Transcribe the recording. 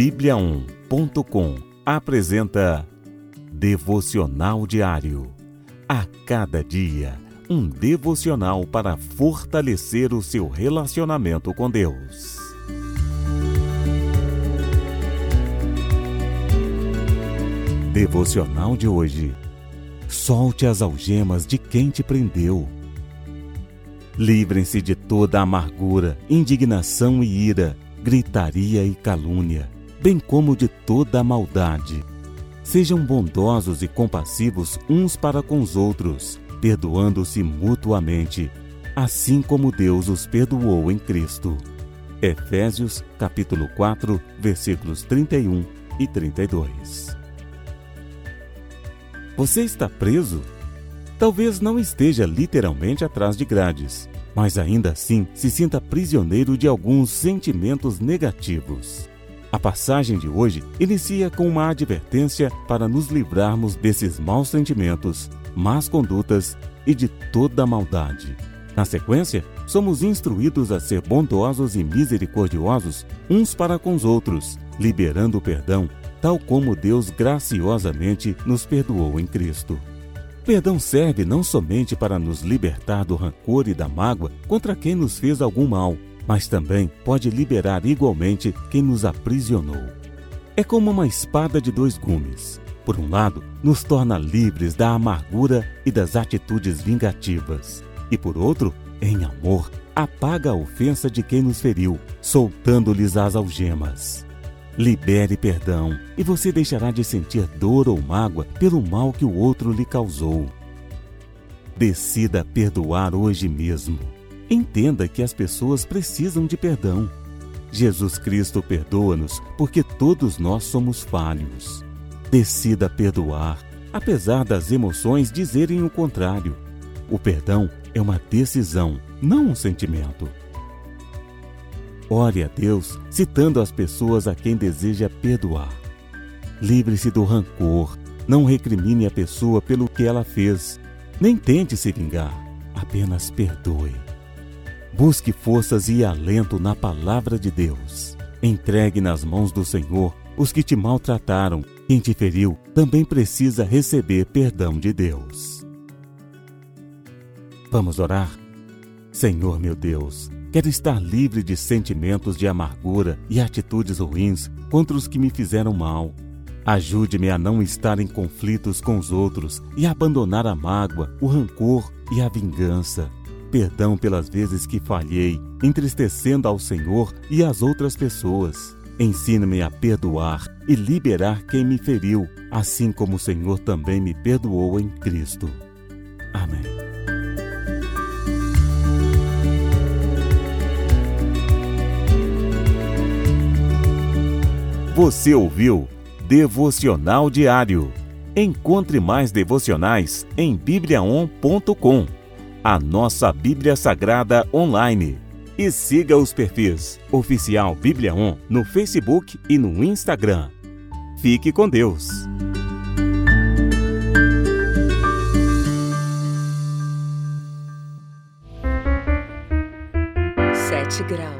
Bíblia1.com apresenta Devocional Diário. A cada dia, um devocional para fortalecer o seu relacionamento com Deus. Devocional de hoje. Solte as algemas de quem te prendeu. Livrem-se de toda amargura, indignação e ira gritaria e calúnia, bem como de toda a maldade. Sejam bondosos e compassivos uns para com os outros, perdoando-se mutuamente, assim como Deus os perdoou em Cristo. Efésios capítulo 4, versículos 31 e 32. Você está preso? Talvez não esteja literalmente atrás de grades, mas ainda assim se sinta prisioneiro de alguns sentimentos negativos. A passagem de hoje inicia com uma advertência para nos livrarmos desses maus sentimentos, más condutas e de toda maldade. Na sequência, somos instruídos a ser bondosos e misericordiosos uns para com os outros, liberando o perdão, tal como Deus graciosamente nos perdoou em Cristo. Perdão serve não somente para nos libertar do rancor e da mágoa contra quem nos fez algum mal, mas também pode liberar igualmente quem nos aprisionou. É como uma espada de dois gumes. Por um lado, nos torna livres da amargura e das atitudes vingativas, e por outro, em amor, apaga a ofensa de quem nos feriu, soltando-lhes as algemas. Libere perdão e você deixará de sentir dor ou mágoa pelo mal que o outro lhe causou. Decida perdoar hoje mesmo. Entenda que as pessoas precisam de perdão. Jesus Cristo perdoa-nos porque todos nós somos falhos. Decida perdoar, apesar das emoções dizerem o contrário. O perdão é uma decisão, não um sentimento. Ore a Deus citando as pessoas a quem deseja perdoar. Livre-se do rancor. Não recrimine a pessoa pelo que ela fez. Nem tente se vingar. Apenas perdoe. Busque forças e alento na palavra de Deus. Entregue nas mãos do Senhor os que te maltrataram. Quem te feriu também precisa receber perdão de Deus. Vamos orar? Senhor meu Deus, Quero estar livre de sentimentos de amargura e atitudes ruins contra os que me fizeram mal. Ajude-me a não estar em conflitos com os outros e abandonar a mágoa, o rancor e a vingança. Perdão pelas vezes que falhei, entristecendo ao Senhor e às outras pessoas. Ensina-me a perdoar e liberar quem me feriu, assim como o Senhor também me perdoou em Cristo. Amém. Você ouviu Devocional Diário. Encontre mais devocionais em bibliaon.com, a nossa Bíblia Sagrada online. E siga os perfis Oficial Bíblia On no Facebook e no Instagram. Fique com Deus. Sete graus.